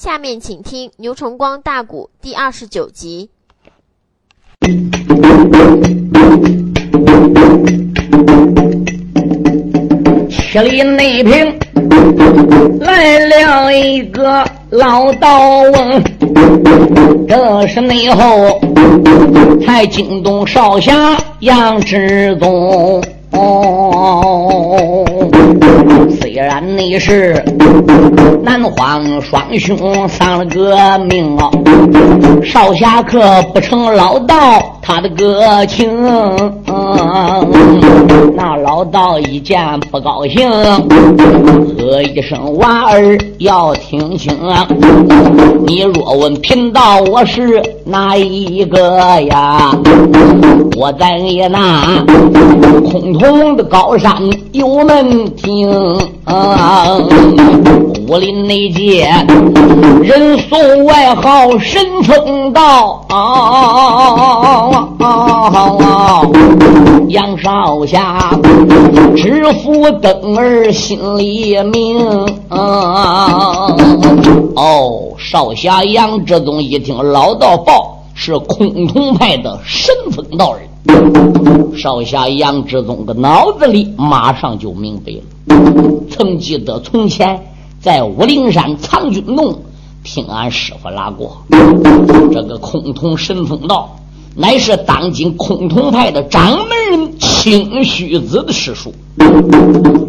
下面请听牛崇光大鼓第二十九集。七里内平来了一个老道翁，这是内后才惊动少侠杨志宗。虽然你是南荒双雄丧了个命啊，少侠客不成老道他的歌情。那老道一见不高兴，喝一声娃儿要听清啊！你若问贫道我是哪一个呀？我在你那空通的高山有门庭，武林内界人送外号神风道。杨少侠知府等儿心里明。哦，少侠杨志宗一听老道报。是崆峒派的神风道人，少侠杨志宗的脑子里马上就明白了。曾记得从前在武陵山藏军洞听俺师傅拉过，这个崆峒神风道乃是当今崆峒派的掌门人清虚子的师叔。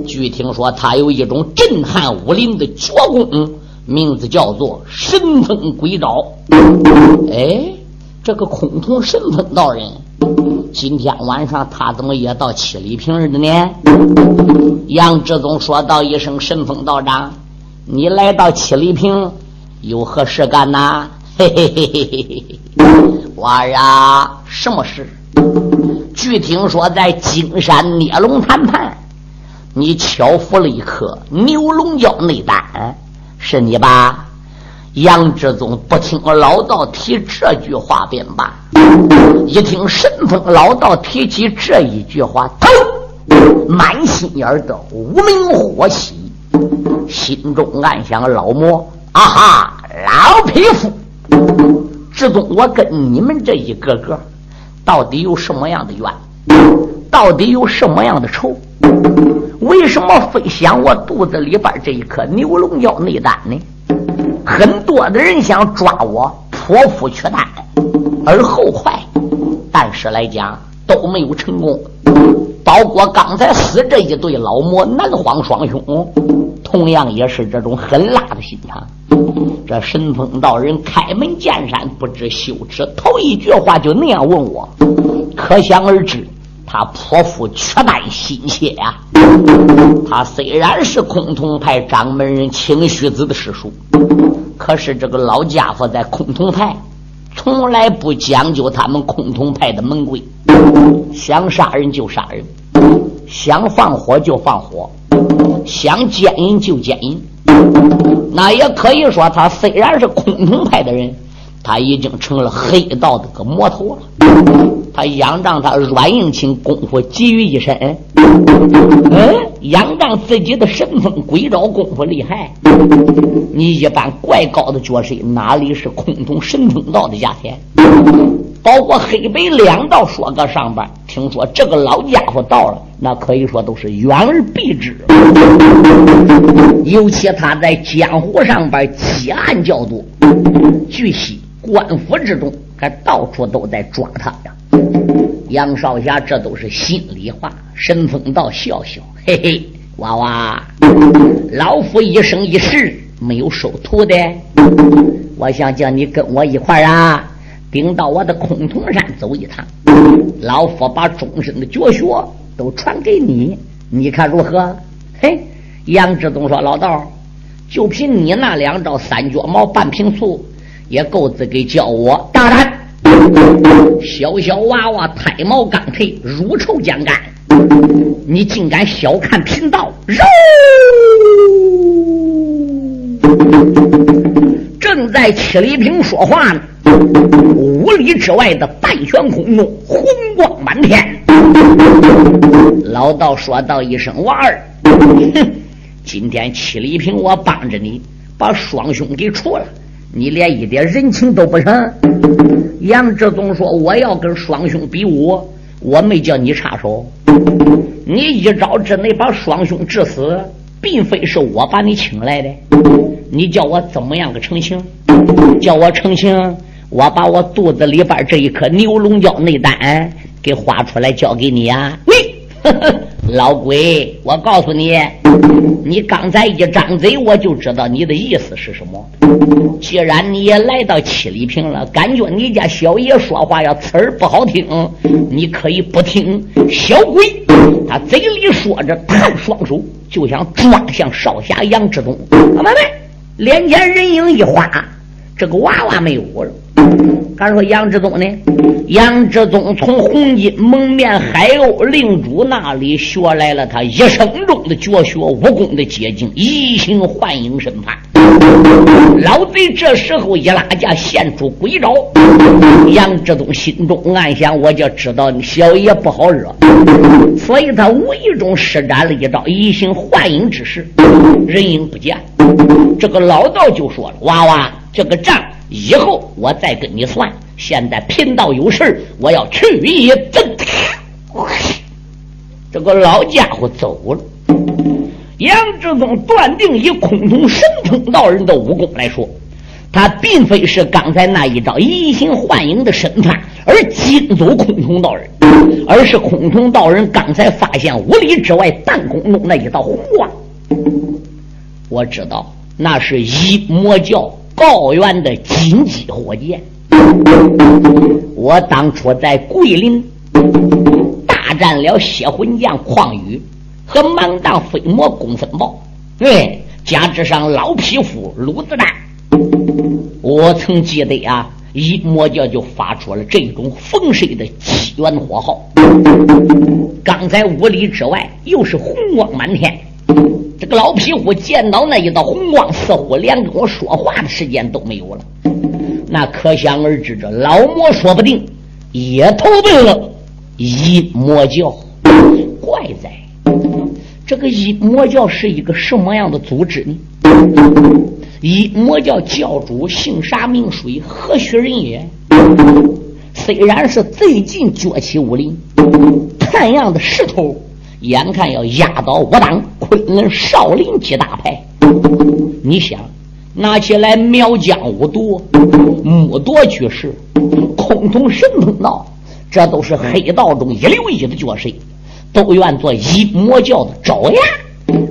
据听说，他有一种震撼武林的绝功，名字叫做神风鬼爪。哎。这个崆峒神风道人，今天晚上他怎么也到七里坪了呢？杨志宗说道一声：“神风道长，你来到七里坪有何事干呐？”嘿嘿嘿嘿嘿嘿，娃儿啊，什么事？据听说在金山孽龙谈判，你巧服了一颗牛龙胶内丹，是你吧？杨志宗不听老道提这句话便罢，一听神风老道提起这一句话，头满心眼的无名火起，心中暗想：老魔啊哈，老匹夫，志宗，我跟你们这一个个到底有什么样的怨？到底有什么样的仇？为什么非想我肚子里边这一颗牛龙药内丹呢？很多的人想抓我剖腹取丹，而后快，但是来讲都没有成功。包括刚才死这一对老魔南荒双兄，同样也是这种狠辣的心肠。这神风道人开门见山，不知羞耻，头一句话就那样问我，可想而知。他泼妇取丹心切呀！他虽然是崆峒派掌门人清虚子的师叔，可是这个老家伙在崆峒派从来不讲究他们崆峒派的门规，想杀人就杀人，想放火就放火，想奸淫就奸淫。那也可以说，他虽然是崆峒派的人。他已经成了黑道的个魔头了。他仰仗他软硬情功夫集于一身，嗯，仰仗自己的神风鬼爪功夫厉害。你一般怪高的角色哪里是崆峒神风道的价钱？包括黑白两道说个上边，听说这个老家伙到了，那可以说都是远而避之。尤其他在江湖上边积案较多，据悉。官府之中，还到处都在抓他呀。杨少侠，这都是心里话。神风道笑笑，嘿嘿，娃娃，老夫一生一世没有收徒的，我想叫你跟我一块儿啊，顶到我的崆峒山走一趟。老夫把终身的绝学都传给你，你看如何？嘿，杨志宗说：“老道，就凭你那两招三脚猫半瓶醋。”也够资格叫我大胆！小小娃娃胎毛刚退，乳臭将干，你竟敢小看贫道？肉！正在七里坪说话呢，五里之外的半悬空中红光满天。老道说道一声：“娃儿，哼，今天七里坪我帮着你。”把双兄给除了，你连一点人情都不成。杨志宗说：“我要跟双兄比武，我没叫你插手。你一招之内把双兄致死，并非是我把你请来的。你叫我怎么样个成情？叫我成情，我把我肚子里边这一颗牛龙胶内丹给画出来交给你呀！你。”老鬼，我告诉你，你刚才一张嘴，我就知道你的意思是什么。既然你也来到七里坪了，感觉你家小爷说话要刺耳不好听，你可以不听。小鬼，他嘴里说着，探双手就想抓向少侠杨志东。怎么的？脸前人影一花，这个娃娃没有了。敢说杨志宗呢？杨志宗从红金蒙面海鸥令主那里学来了他一生中的绝学武功的捷径——移形换影身法。老贼这时候一拉架，现出鬼招。杨志宗心中暗想：我就知道你小爷不好惹，所以他无意中施展了一招移形换影之势，人影不见。这个老道就说了：“娃娃，这个账。”以后我再跟你算。现在贫道有事我要去一阵。这个老家伙走了。杨志宗断定，以孔通神通道人的武功来说，他并非是刚才那一招移形换影的身法而惊走孔通道人，而是孔通道人刚才发现五里之外半空中那一道火。我知道那是一魔教。高原的金鸡火箭，我当初在桂林大战了血魂将旷宇和盲荡飞魔公孙豹，对，加之上老匹夫鲁子丹，我曾记得啊，一魔教就发出了这种风水的起源火号。刚才五里之外又是红光满天。这个老皮虎见到那一道红光，似乎连跟我说话的时间都没有了。那可想而知，这老魔说不定也投奔了阴魔教。怪哉，这个阴魔教是一个什么样的组织呢？阴魔教教主姓啥名谁？何许人也？虽然是最近崛起武林，看样的势头。眼看要压倒我党昆仑少林几大派，你想拿起来苗疆五毒、木铎居士、空通神通道，这都是黑道中一流一的角色，都愿做一魔教的爪牙。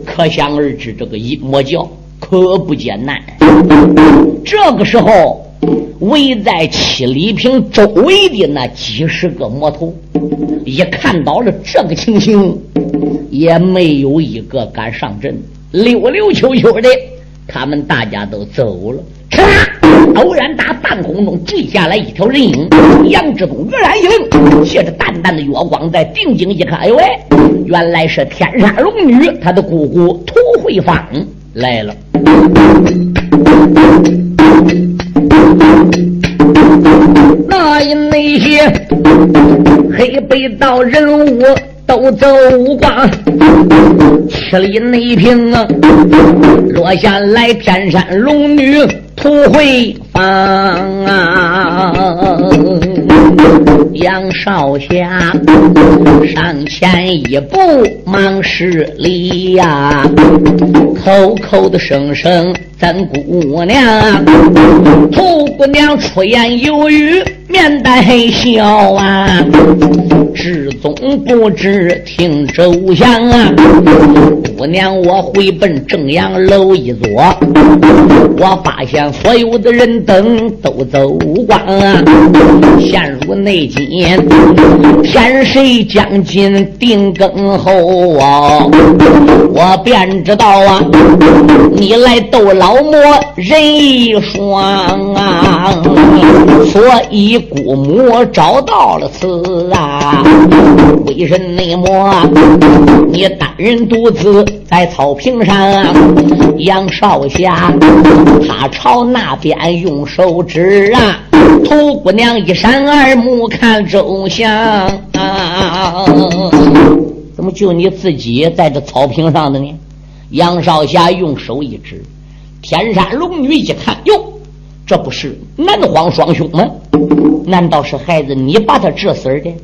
可想而知，这个一魔教可不简单。这个时候。围在七里坪周围的那几十个魔头，一看到了这个情形，也没有一个敢上阵，溜溜秋秋的，他们大家都走了。嚓！偶然打半空中坠下来一条人影，杨志东愕然一愣，借着淡淡的月光，在定睛一看，哎呦喂，原来是天山龙女，她的姑姑涂慧芳来了。那那些黑背道人物都走光，七里内平啊，落下来天山龙女。土慧芳啊。杨少侠上前一步，忙施礼呀，口口的声声。咱姑娘，土姑娘出言有语，面带笑啊。志宗不知听周详啊，姑娘我回奔正阳楼一坐，我发现所有的人等都走光啊。陷入内奸，天水将军定更后啊，我便知道啊，你来逗老魔人一双啊，所以姑母找到了此啊。为人内魔，你单人独自在草坪上，杨少侠他朝那边用手指啊，土姑娘一闪二目看周详啊，怎么就你自己在这草坪上的呢？杨少侠用手一指，天山龙女一看，哟，这不是南荒双雄吗？难道是孩子你把他致死的？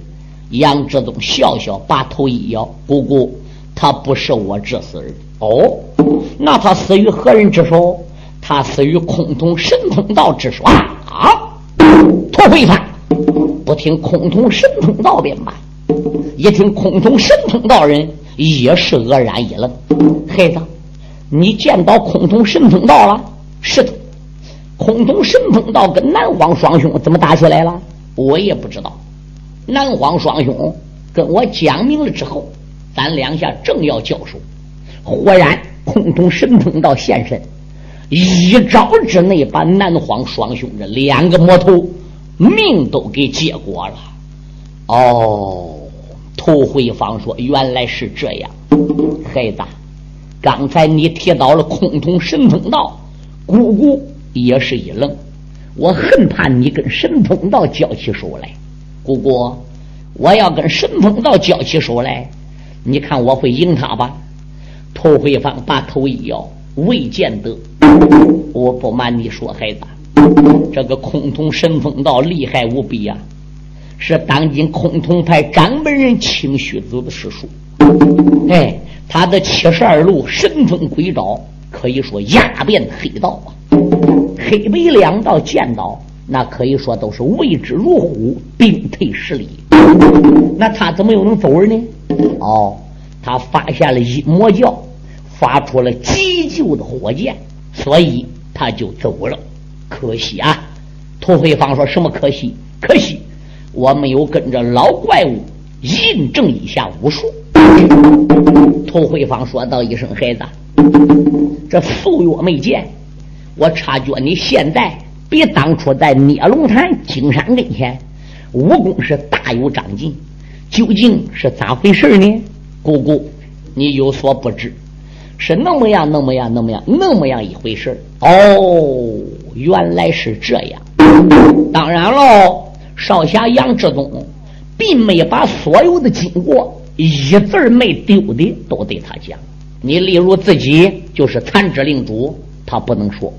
杨志宗笑笑，把头一摇：“姑姑，他不是我致死的。哦，那他死于何人之手？他死于空通神通道之手啊！土匪犯，不听空通神通道便罢，一听空通神通道人，也是愕然一愣。孩子，你见到空通神通道了？是的，空通神通道跟南荒双兄怎么打起来了？我也不知道。南荒双兄跟我讲明了之后，咱两下正要交手，忽然空通神通道现身。一招之内，把南荒双雄这两个魔头命都给结果了。哦，涂慧芳说：“原来是这样，孩子，刚才你提到了空通神通道，姑姑也是一愣。我很怕你跟神通道交起手来，姑姑，我要跟神通道交起手来，你看我会赢他吧？”涂慧芳把头一摇。未见得，我不瞒你说，孩子，这个空通神风道厉害无比呀，是当今空通派掌门人清虚子的师叔。哎，他的七十二路神风鬼招，可以说压遍黑道啊，黑白两道剑道，那可以说都是畏之如虎，兵退十里。那他怎么又能走人呢？哦，他发现了阴魔教。发出了急救的火箭，所以他就走了。可惜啊，涂慧芳说什么可惜？可惜我没有跟着老怪物印证一下武术。涂慧芳说道一声：“孩子，这素月没见，我察觉你现在比当初在聂龙潭金山跟前武功是大有长进，究竟是咋回事呢？姑姑，你有所不知。”是那么样，那么样，那么样，那么样一回事哦，原来是这样。当然喽，少侠杨志忠并没把所有的经过一字没丢的都对他讲。你例如自己就是残肢令主，他不能说；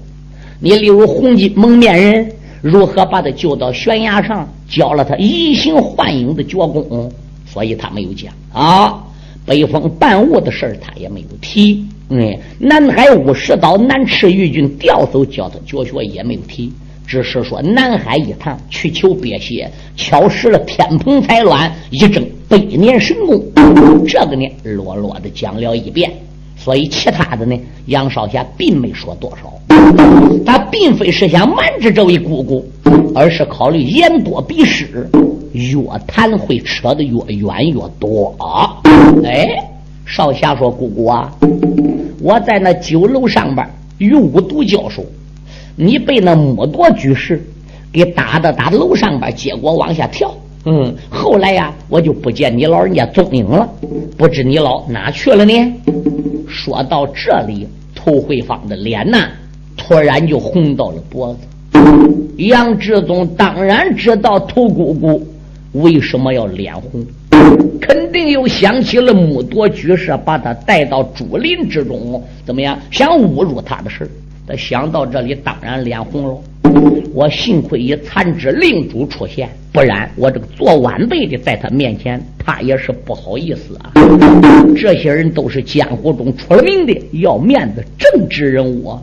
你例如红巾蒙面人如何把他救到悬崖上，教了他移形换影的绝功，所以他没有讲啊。北风半雾的事儿，他也没有提。嗯，南海五十刀南赤玉军调走教他绝学也没有提，只是说南海一趟去求别邪，敲实了天蓬彩鸾一证百年神功。这个呢，落落的讲了一遍。所以其他的呢，杨少侠并没说多少。他并非是想瞒着这位姑姑，而是考虑言多必失。越谈会扯得越远越多啊！哎，少侠说：“姑姑啊，我在那酒楼上边与五毒交手，你被那木多居士给打的打楼上边，结果往下跳。嗯，后来呀，我就不见你老人家踪影了，不知你老哪去了呢？”说到这里，涂慧芳的脸呐，突然就红到了脖子。杨志宗当然知道涂姑姑。为什么要脸红？肯定又想起了木多居士把他带到竹林之中，怎么样？想侮辱他的事他想到这里，当然脸红了。我幸亏以残肢令主出现，不然我这个做晚辈的在他面前，他也是不好意思啊。这些人都是江湖中出了名的要面子正直人物。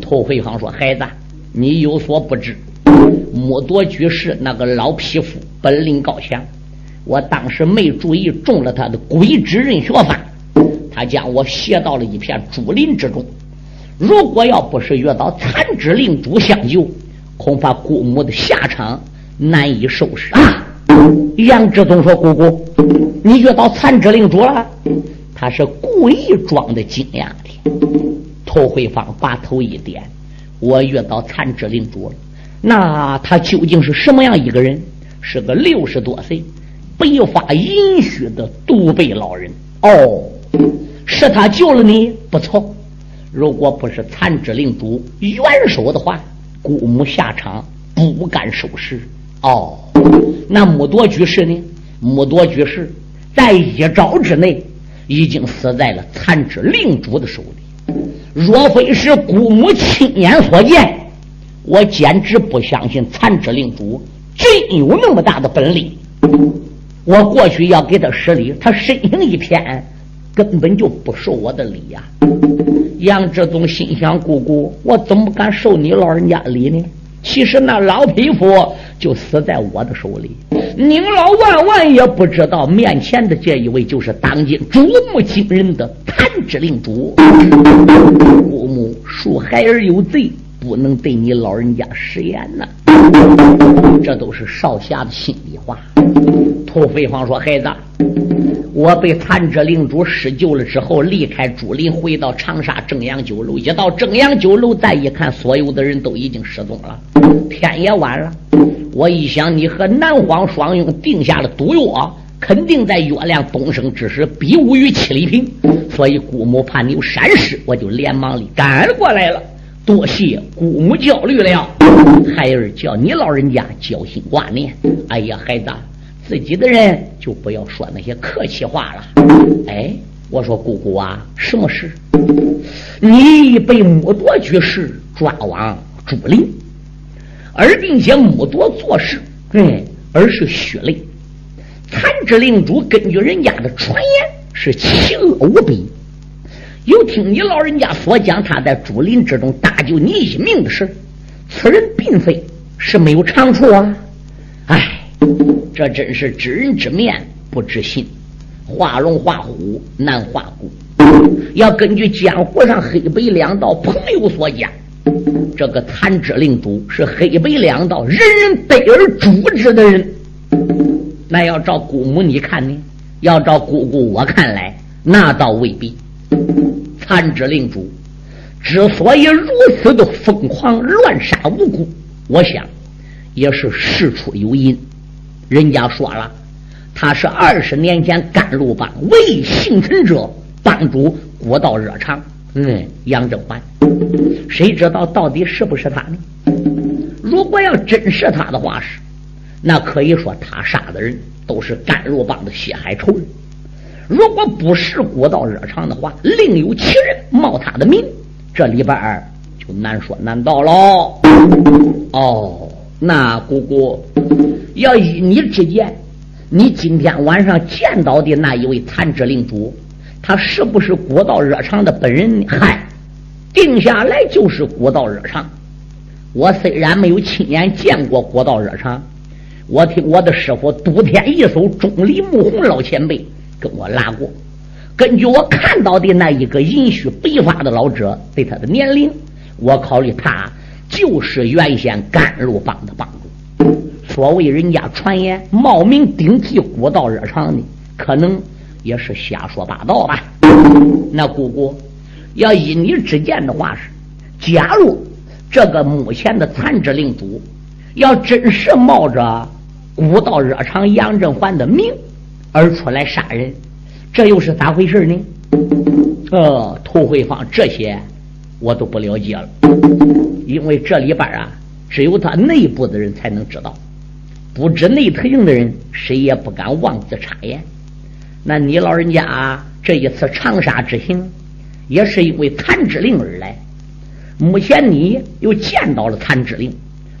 头回方说：“孩子，你有所不知。”木多居士那个老匹夫本领高强，我当时没注意中了他的鬼之刃学法，他将我携到了一片竹林之中。如果要不是遇到残肢令主相救，恐怕姑母的下场难以收拾啊！杨志宗说：“姑姑，你遇到残肢令主了？”他是故意装的惊讶的。涂慧芳把头一点：“我遇到残肢令主了。”那他究竟是什么样一个人？是个六十多岁、白发银须的独背老人。哦，是他救了你，不错。如果不是残肢令主援手的话，姑母下场不敢收拾。哦，那木多居士呢？木多居士在一招之内已经死在了残肢令主的手里。若非是姑母亲眼所见，我简直不相信残肢令主真有那么大的本领。我过去要给他施礼，他身形一偏，根本就不受我的礼呀。杨志宗心想：姑姑，我怎么敢受你老人家礼呢？其实那老匹夫就死在我的手里。您老万万也不知道，面前的这一位就是当今瞩目惊人的谭之令主。姑母恕孩儿有罪，不能对你老人家食言呐。这都是少侠的心里话。土飞芳说：“孩子，我被残者领主施救了之后，离开竹林，回到长沙正阳酒楼。一到正阳酒楼，再一看，所有的人都已经失踪了，天也晚了。我一想，你和南荒双用定下了毒药，肯定在月亮东升之时比武于七里坪。所以姑母怕你有闪失，我就连忙的赶过来了。多谢姑母教虑了，孩儿叫你老人家交心挂念。哎呀，孩子。”自己的人就不要说那些客气话了。哎，我说姑姑啊，什么事？你被木铎居士抓往竹林，而并且木铎做事，嗯，而是血泪。残肢令主根据人家的传言是奇恶无比，有听你老人家所讲他在竹林之中搭救你一命的事，此人并非是没有长处啊。哎。这真是知人知面不知心，画龙画虎难画骨。要根据江湖上黑白两道朋友所讲，这个残肢令主是黑白两道人人得而诛之的人。那要照姑母你看呢？要照姑姑我看来，那倒未必。残肢令主之所以如此的疯狂乱杀无辜，我想也是事出有因。人家说了，他是二十年前甘露帮为幸存者帮主国道热肠，嗯，杨正环，谁知道到底是不是他呢？如果要真是他的话是，那可以说他杀的人都是甘露帮的血海仇人；如果不是古道热肠的话，另有其人冒他的名，这里边儿就难说难道喽。哦，那姑姑。要依你之见，你今天晚上见到的那一位残肢领主，他是不是古道热肠的本人？嗨，定下来就是古道热肠。我虽然没有亲眼见过古道热肠，我听我的师傅都天一手钟离木红老前辈跟我拉过。根据我看到的那一个银须白发的老者对他的年龄，我考虑他就是原先甘露帮的帮主。所谓人家传言冒名顶替古道热肠的，可能也是瞎说八道吧。那姑姑要依你之见的话是，假如这个目前的残肢领主要真是冒着古道热肠杨振环的名而出来杀人，这又是咋回事呢？呃，涂慧芳这些我都不了解了，因为这里边啊，只有他内部的人才能知道。不知内情的人，谁也不敢妄自插言。那你老人家这一次长沙之行，也是因为残肢令而来。目前你又见到了残肢令，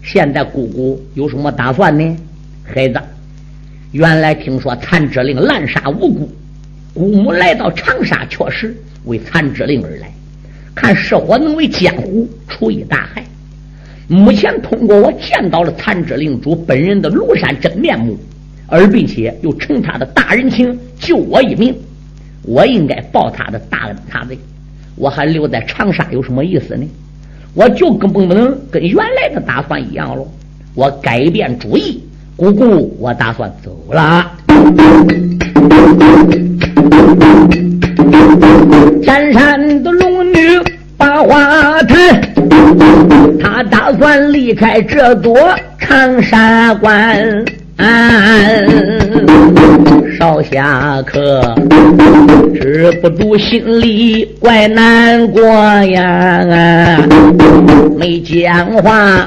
现在姑姑有什么打算呢？孩子，原来听说残肢令滥杀无辜，姑母来到长沙，确实为残肢令而来，看是否能为江湖除一大害。目前通过我见到了残肢令主本人的庐山真面目，而并且又承他的大人情救我一命，我应该报他的大恩大德。我还留在长沙有什么意思呢？我就更不能跟原来的打算一样喽。我改变主意，不顾，我打算走了。天山的龙女把花谈。她打算离开这座长沙关。少侠客止不住心里怪难过呀，没讲话，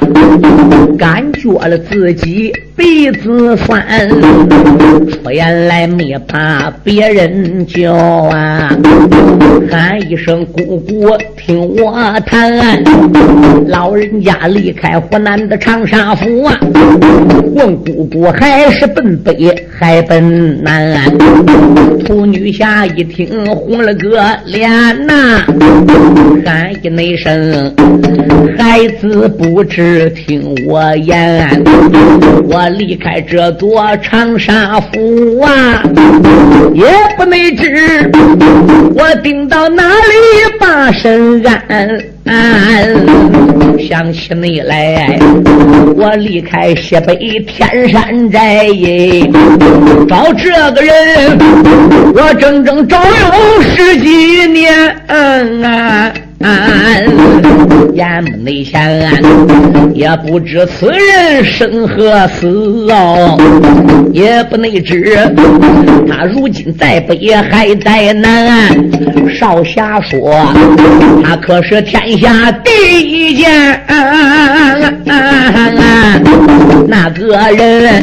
感觉了自己鼻子酸，出言来没把别人叫啊，喊一声姑姑听我谈，老人家离开湖南的长沙府啊，问姑姑还是奔北还奔南？土女侠一听红了个脸呐，喊一那声孩子不知听我言，我离开这座长沙府啊，也不能知我定到哪里把身安。想起你来，我离开西北天山寨，找这个人，我整整找了十几年啊。眼目内想，也不知此人生何死哦，也不内知他如今在北还在南。少侠说，他可是天下第一剑，那个人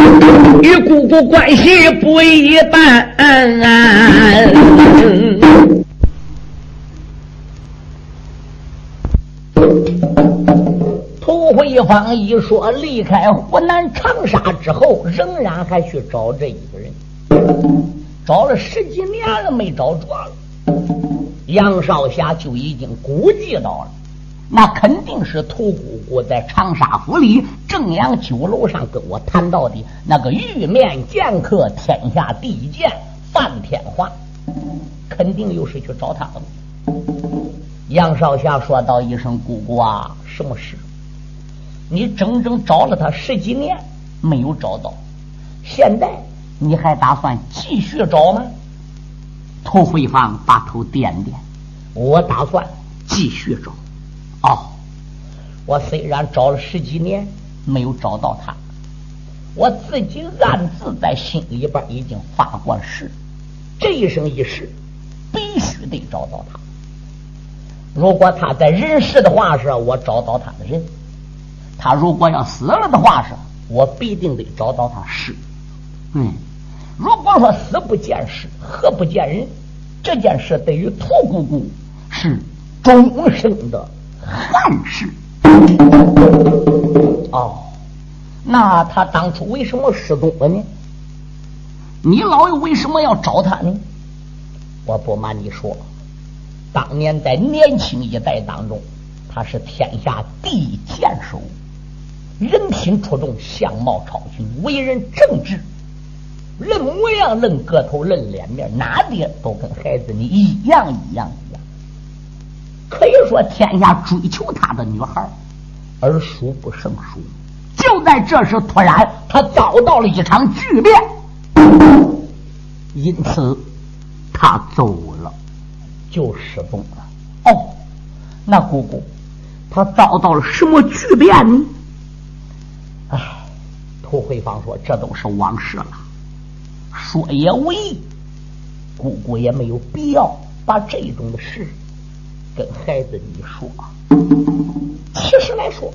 与姑姑关系不一般。涂慧芳一说离开湖南长沙之后，仍然还去找这一个人，找了十几年了没找着了。杨少侠就已经估计到了，那肯定是涂姑姑在长沙府里正阳酒楼上跟我谈到的那个玉面剑客，天下第一剑范天华，肯定又是去找他了。杨少侠说道一声：“姑姑啊，什么事？你整整找了他十几年，没有找到，现在你还打算继续找吗？”涂慧芳把头点点：“我打算继续找。哦，我虽然找了十几年没有找到他，我自己暗自在心里边已经发过誓，这一生一世必须得找到他。”如果他在人世的话是，我找到他的人；他如果要死了的话是，我必定得找到他尸。嗯，如果说死不见尸，活不见人，这件事对于屠姑姑是终生的憾事。哦，那他当初为什么失踪了呢？你老爷为什么要找他呢？我不瞒你说。当年在年轻一代当中，他是天下第一剑手，人品出众，相貌超群，为人正直，论模样、论个头、论脸面，哪点都跟孩子你一样一样一样。可以说，天下追求他的女孩儿数不胜数。就在这时，突然他遭到了一场巨变，因此他走了。就失踪了。哦，那姑姑，她遭到了什么巨变呢？唉，涂慧芳说：“这都是往事了，说也无益。姑姑也没有必要把这种的事跟孩子你说。其实来说，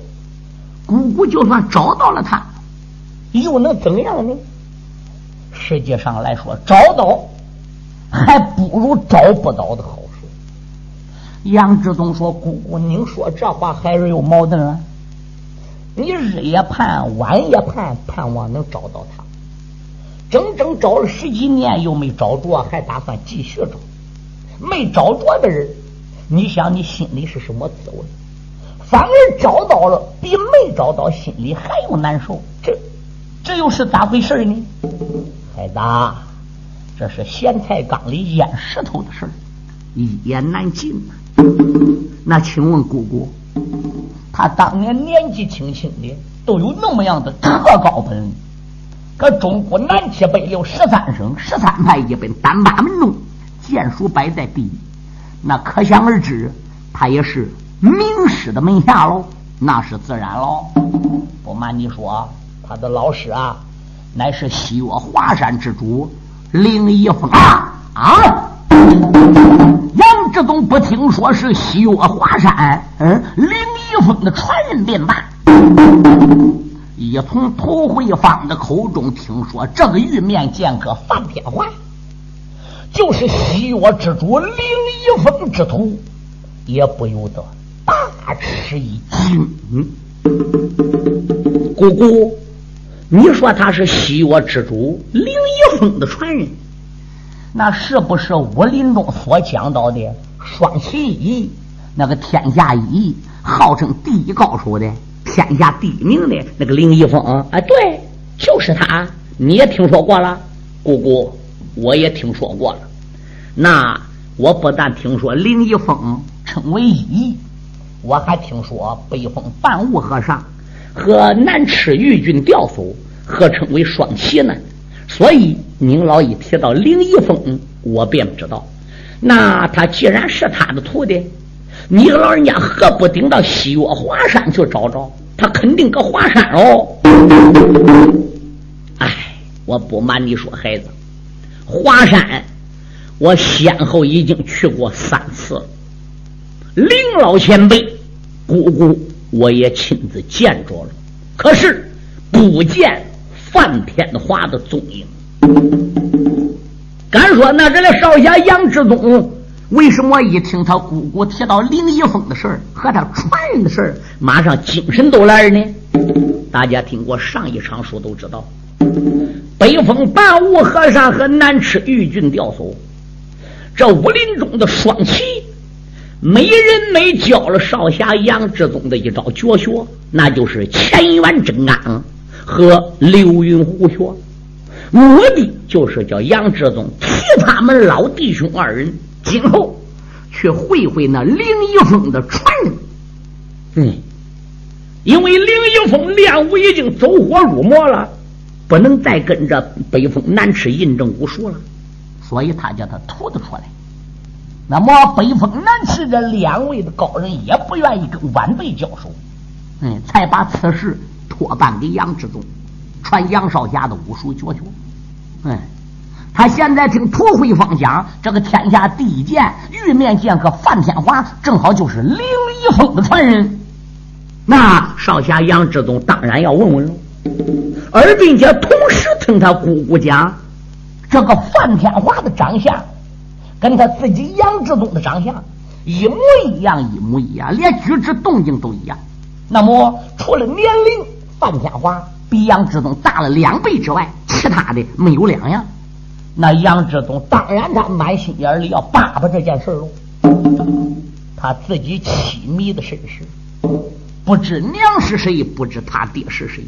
姑姑就算找到了他，又能怎样呢？实际上来说，找到还不如找不到的好。”杨志忠说：“姑姑，您说这话还是有矛盾啊？你日也盼，晚也盼，盼望能找到他。整整找了十几年，又没找着，还打算继续找。没找着的人，你想你心里是什么滋味？反而找到了，比没找到心里还要难受。这这又是咋回事呢？孩子，这是咸菜缸里淹石头的事儿，一言难尽呐。”那请问姑姑，他当年年纪轻轻的，都有那么样的特高本。可中国南七北六十三省十三派一本单八门中，剑术摆在第一，那可想而知，他也是名师的门下喽。那是自然喽。不瞒你说，他的老师啊，乃是西岳华山之主林一峰啊啊！杨志宗不听说是西岳华山，嗯，林一峰的传人便罢。一从涂慧芳的口中听说这个玉面剑客范天华，就是西岳之主林一峰之徒，也不由得大吃一惊。姑姑，你说他是西岳之主林一峰的传人，那是不是武林中所讲到的双奇异那个天下一号称第一高手的天下第一名的那个林一峰？啊，对，就是他。你也听说过了，姑姑，我也听说过了。那我不但听说林一峰称为一，我还听说北风半悟和尚。和南池玉军调叟合称为双旗呢，所以您老一提到林一峰，我便知道。那他既然是他的徒弟，你老人家何不顶到西岳华山去找找？他肯定搁华山哦。哎，我不瞒你说，孩子，华山我先后已经去过三次。林老前辈，姑姑。我也亲自见着了，可是不见范天华的踪影。敢说那这个少侠杨志忠，为什么一听他姑姑提到林一峰的事儿和他传人的事儿，马上精神都来了呢？大家听过上一场书都知道，北风半雾和尚和南池玉军调叟，这武林中的双旗。没人没教了少侠杨志忠的一招绝学，那就是乾元真刚和流云虎穴，目的就是叫杨志宗替他们老弟兄二人今后去会会那林一峰的传人。嗯，因为林一峰练武已经走火入魔了，不能再跟着北风南池印证武术了，所以他叫他徒弟出来。那么北风南池这两位的高人也不愿意跟晚辈交手，嗯，才把此事托办给杨志宗，传杨少侠的武术绝学。嗯，他现在听涂慧芳讲，这个天下第一剑玉面剑客范天华，正好就是林一峰的传人。那少侠杨志忠当然要问问了，而并且同时听他姑姑讲，这个范天华的长相。跟他自己杨志忠的长相一模一样，一模一样，连举止动静都一样。那么，除了年龄，范天华比杨志忠大了两倍之外，其他的没有两样。那杨志忠当然他满心眼里要扒扒这件事喽。他自己凄迷的身世，不知娘是谁，不知他爹是谁，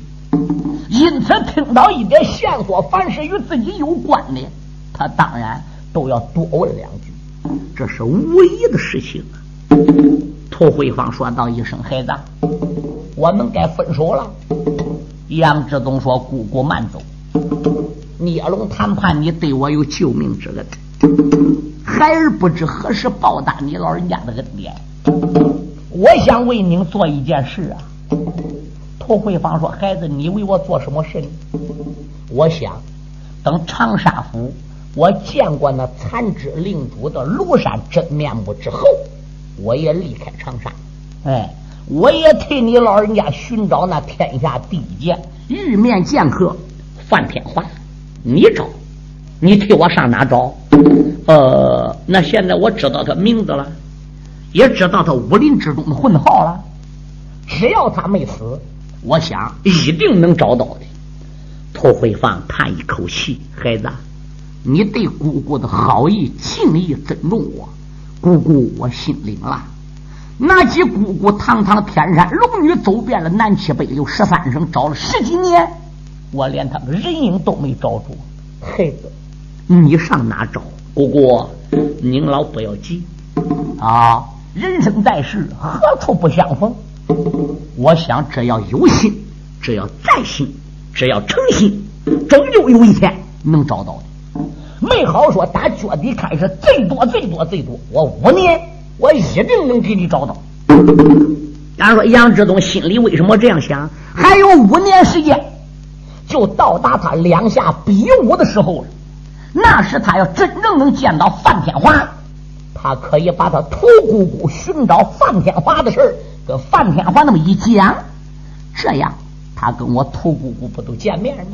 因此听到一点线索，凡是与自己有关的，他当然。都要多问两句，这是唯一的事情啊！涂慧芳说道一声：“孩子，我们该分手了。”杨志东说：“姑姑慢走，聂龙谈判，你对我有救命之恩，孩儿不知何时报答你老人家的恩典。我想为您做一件事啊。”涂慧芳说：“孩子，你为我做什么事呢？我想等长沙府。”我见过那残肢领主的庐山真面目之后，我也离开长沙。哎，我也替你老人家寻找那天下第一剑玉面剑客范天华。你找，你替我上哪找？呃，那现在我知道他名字了，也知道他武林之中的混号了。只要他没死，我想一定能找到的。涂慧芳叹一口气，孩子。你对姑姑的好意、敬意、尊重我，姑姑我心领了。拿起姑姑堂堂的天山龙女走遍了南七北六十三省，找了十几年，我连她个人影都没找着。孩子，你上哪找？姑姑，您老不要急啊！人生在世，何处不相逢？我想，只要有心，只要在心，只要诚心，终究有一天能找到的。没好说，打脚底开始，最多最多最多，我五年，我一定能给你找到。俺说杨志东心里为什么这样想？还有五年时间，就到达他两下比武的时候了。那时他要真正能见到范天华，他可以把他屠姑姑寻找范天华的事跟范天华那么一讲，这样他跟我屠姑姑不都见面了吗？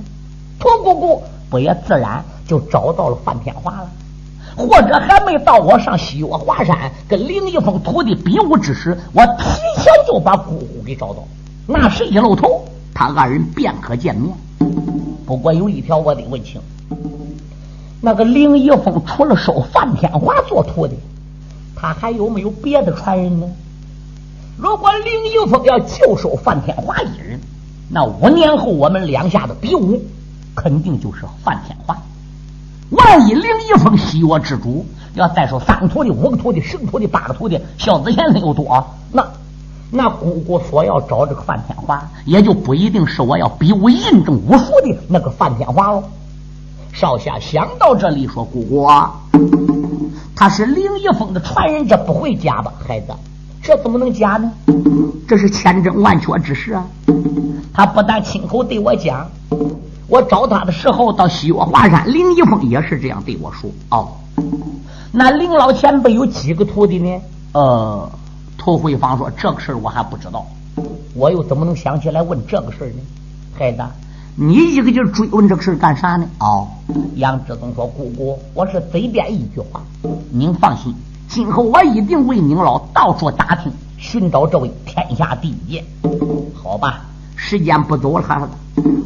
屠姑姑不也自然就找到了范天华了？或者还没到我上西岳华山跟林一峰徒弟比武之时，我提前就把姑姑给找到，那时一露头，他二人便可见面。不过有一条我得问清，那个林一峰除了收范天华做徒弟，他还有没有别的传人呢？如果林一峰要就收范天华一人，那五年后我们两下的比武，肯定就是范天华。万一林一峰西岳之主要再说三个徒弟、五个徒弟、十个徒弟、八个徒弟，孝子贤孙又多，那那姑姑所要找这个范天华，也就不一定是我要比武印证武术的那个范天华喽。少侠想到这里，说：“姑姑，他是林一峰的传人，这不会假吧？孩子，这怎么能假呢？这是千真万确之事啊！他不但亲口对我讲。”我找他的时候，到西岳华山，林一峰也是这样对我说。哦，那林老前辈有几个徒弟呢？呃，涂慧芳说这个事儿我还不知道，我又怎么能想起来问这个事儿呢？孩子，你一个劲追问这个事儿干啥呢？哦，杨志宗说：“姑姑，我是随便一句话，您放心，今后我一定为您老到处打听，寻找这位天下第一。好吧，时间不早了。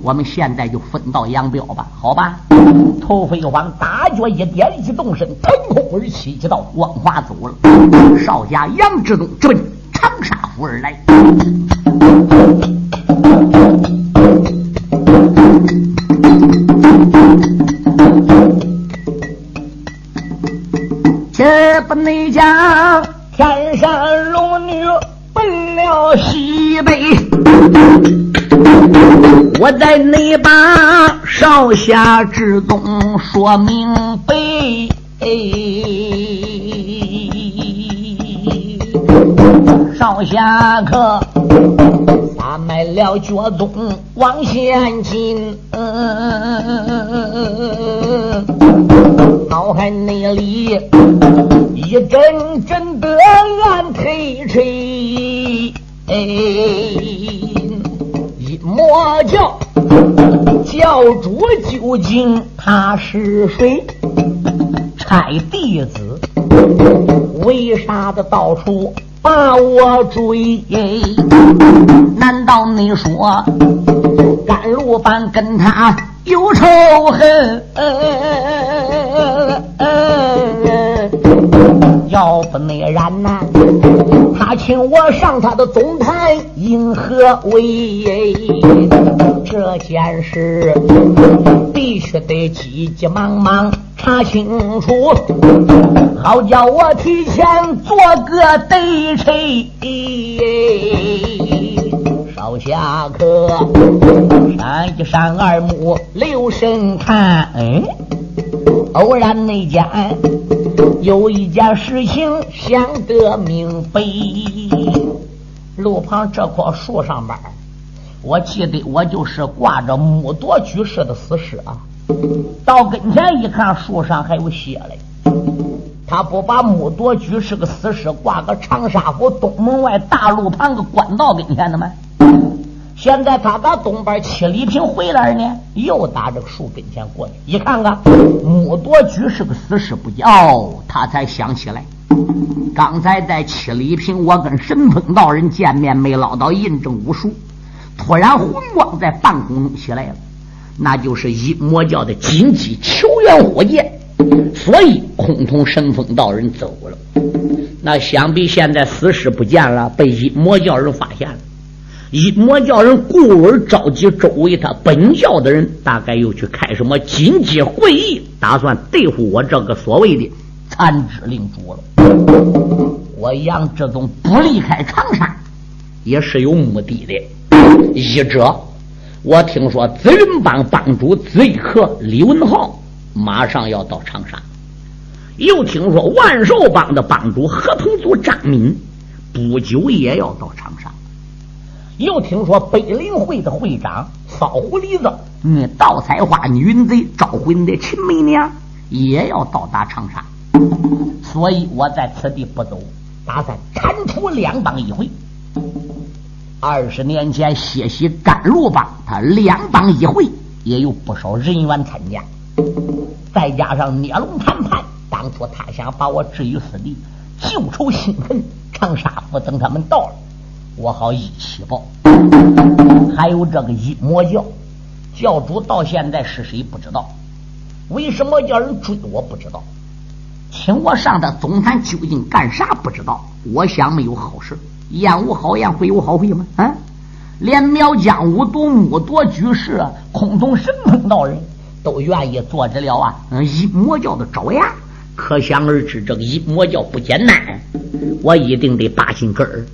我们现在就分道扬镳吧，好吧？头飞黄大脚一点，一动身，腾空而起，就到光华走了。少侠杨志东直奔长沙府而来。且不内讲，天山龙女奔了西北。在内把少侠之东说明白，少侠可撒迈了脚踪往前进，脑海内里一阵阵的暗推吹。魔教教主究竟他是谁？差弟子为啥的到处把我追？难道你说甘露班跟他有仇恨？要不那然呐，他请我上他的总坛，因何为？这件事必须得急急忙忙查清楚，好叫我提前做个对策。少侠客，闪一闪二目，留神看，嗯，偶然那间。有一件事情想得明白，路旁这棵树上边，我记得我就是挂着木铎居士的死尸啊。到跟前一看，树上还有血嘞。他不把木铎居士个死尸挂个长沙府东门外大路旁个官道跟前的吗？现在他打东边七里坪回来呢，又打这个树跟前过去，一看看木多居是个死尸不见，哦，他才想起来，刚才在七里坪我跟神风道人见面没捞到印证武术，突然魂光在半空中起来了，那就是一魔教的金鸡求援火箭，所以空同神风道人走了，那想必现在死尸不见了，被一魔教人发现了。一魔教人故而召集周围他本教的人，大概又去开什么紧急会议，打算对付我这个所谓的残肢领主了。我杨志宗不离开长沙，也是有目的的。一者，我听说紫云帮帮主紫玉客李文浩马上要到长沙，又听说万寿帮的帮主何同祖张敏不久也要到长沙。又听说北林会的会长骚狐狸子，嗯，盗采花女云贼招魂的秦媚娘也要到达长沙，所以我在此地不走，打算铲除两帮一回。二十年前血洗甘露帮，他两帮一会也有不少人员参加，再加上聂龙谈判，当初他想把我置于死地，旧仇新恨，长沙府等他们到了。我好一起报，还有这个阴魔教教主到现在是谁不知道？为什么叫人追我不知道？请我上的总坛究竟干啥不知道？我想没有好事，燕无好宴会有好会吗？啊！连苗疆五都木多居士、空洞神通道人都愿意做着了啊！阴魔教的爪牙，可想而知，这个阴魔教不简单，我一定得拔心根儿。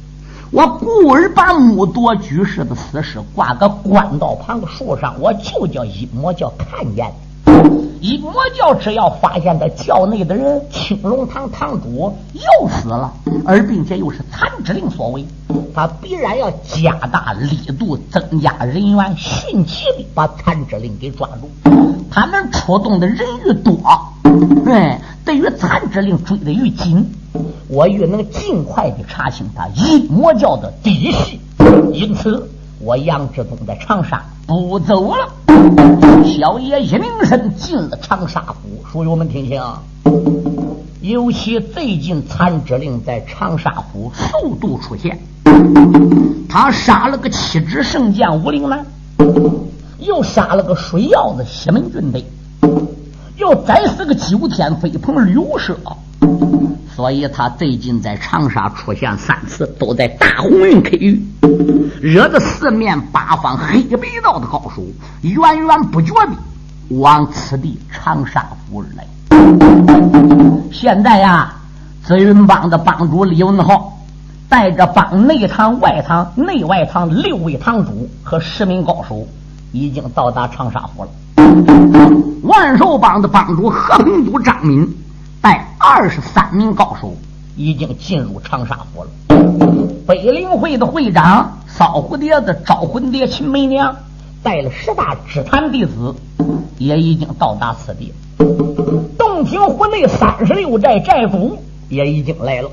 我故而把木多居士的死尸挂个官道旁的树上，我就叫一魔叫看见。一魔教只要发现他教内的人青龙堂堂主又死了，而并且又是残之令所为，他必然要加大力度，增加人员，迅疾的把残之令给抓住。他们出动的人越多，哎，对于残之令追得越紧。我越能尽快的查清他一魔教的底细，因此我杨志忠在长沙不走了。小爷一拧身进了长沙府，书友们听清，尤其最近残之令在长沙府速度出现，他杀了个七指圣将武陵南，又杀了个水妖子西门俊的，又宰死个九天飞鹏刘舍。所以他最近在长沙出现三次，都在大红云 K 域，惹得四面八方黑白道的高手源源不绝的往此地长沙府而来。现在呀，紫云帮的帮主李文浩带着帮内堂、外堂、内外堂六位堂主和十名高手，已经到达长沙府了。万寿帮的帮主和平都张敏。带二十三名高手已经进入长沙府了。北陵会的会长骚蝴蝶子招魂蝶秦媚娘带了十大支坛弟子也已经到达此地。洞庭湖内三十六寨寨主也已经来了，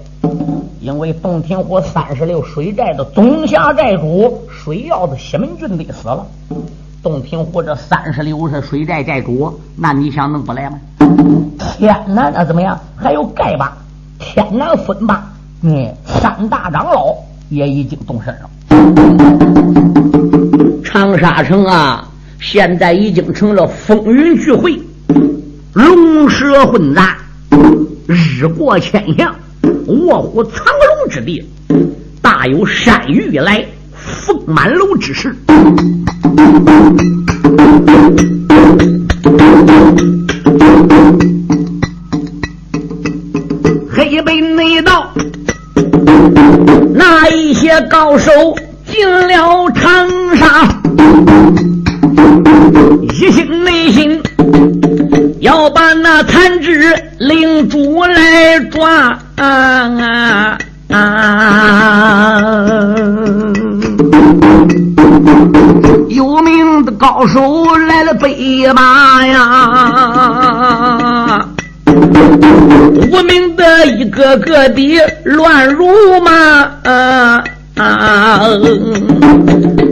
因为洞庭湖三十六水寨的总辖寨主水曜子西门俊得死了。洞庭湖这三十六是水寨寨主，那你想能不来吗？天南那怎么样？还有丐帮，天南分帮，嗯，三大长老也已经动身了。长沙城啊，现在已经成了风云聚会，龙蛇混杂，日过千阳，卧虎藏龙之地，大有山雨来凤满楼之势。黑北内道，那一些高手进了长沙，一心内心要把那残肢领主来抓啊啊。啊有名的高手来了北马呀！无名的一个个的乱如麻，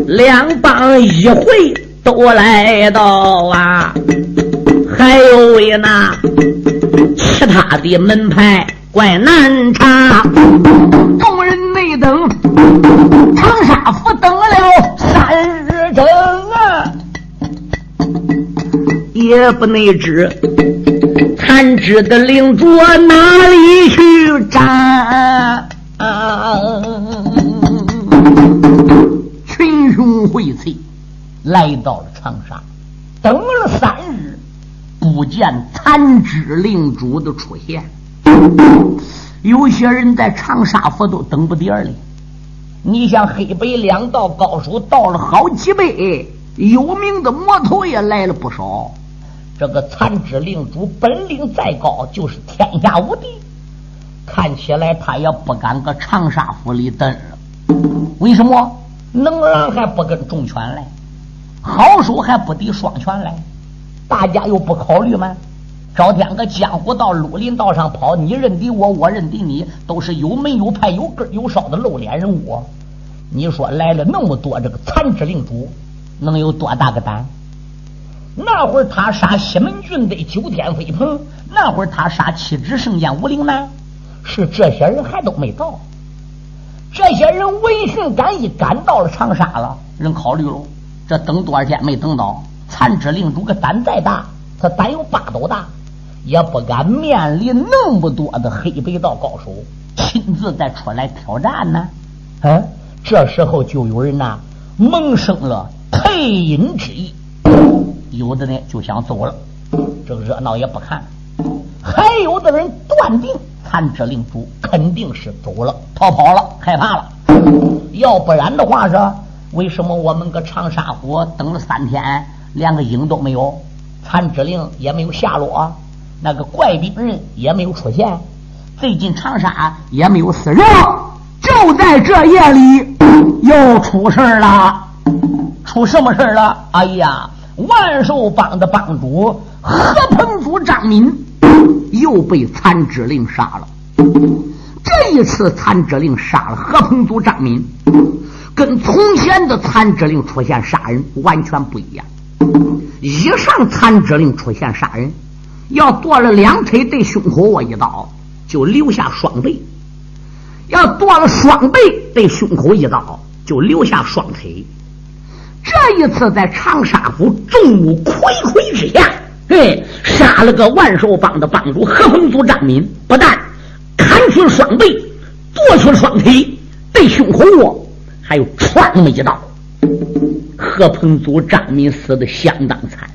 两帮一回都来到啊，还有为那其他的门派怪难查，众人内等也不内知。残肢的领主哪里去战？群雄荟萃，来到了长沙，等了三日，不见残肢领主的出现。有些人在长沙府都等不第二了。你像黑白两道高手到了好几倍，有名的魔头也来了不少。这个残肢领主本领再高，就是天下无敌。看起来他也不敢搁长沙府里等了。为什么？能人还不跟重拳来，好手还不敌双拳来，大家又不考虑吗？赵天个江湖道、绿林道上跑，你认敌我，我认敌你，都是有门有派、有根有梢的露脸人物。你说来了那么多这个残肢领主，能有多大个胆？那会儿他杀西门郡的九天飞鹏，那会儿他杀七指圣剑武陵南，是这些人还都没到。这些人闻讯赶一赶到了长沙了，人考虑了，这等多少天没等到？残肢令主个胆再大，他胆有八斗大。也不敢面临那么多的黑白道高手亲自再出来挑战呢。嗯，这时候就有人呐萌生了退隐之意，有的呢就想走了，这个热闹也不看；还有的人断定残肢领主肯定是走了，逃跑了，害怕了。要不然的话是，为什么我们搁长沙府等了三天，连个影都没有，残肢令也没有下落？那个怪病人也没有出现，最近长沙也没有死人。就在这夜里，又出事了。出什么事了？哎呀，万寿帮的帮主何鹏祖张敏又被残肢令杀了。这一次残肢令杀了何鹏祖张敏，跟从前的残肢令出现杀人完全不一样。以上残肢令出现杀人。要剁了两腿对胸口我一刀，就留下双背；要剁了双背对胸口一刀，就留下双腿。这一次在长沙府众目睽睽之下，嘿，杀了个万寿帮的帮主何鹏祖张敏，不但砍去双臂，剁去双腿，对胸口我还有穿那么一刀。何鹏祖张敏死的相当惨。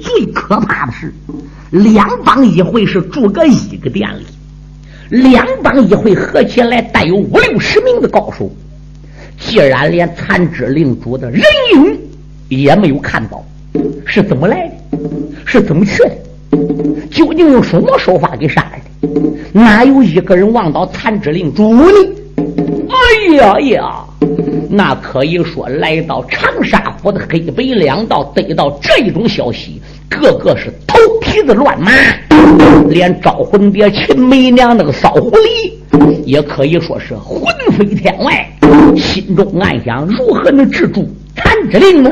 最可怕的是。两帮一会是住个一个店里，两帮一会合起来带有五六十名的高手。既然连残肢领主的人影也没有看到，是怎么来的？是怎么去的？究竟用什么手法给杀来的？哪有一个人望到残肢领主呢？哎呀呀！那可以说来到长沙府的黑白两道得到这一种消息。个个是头皮子乱麻，连招魂蝶秦媚娘那个骚狐狸，也可以说是魂飞天外，心中暗想：如何能制住谭志令呢？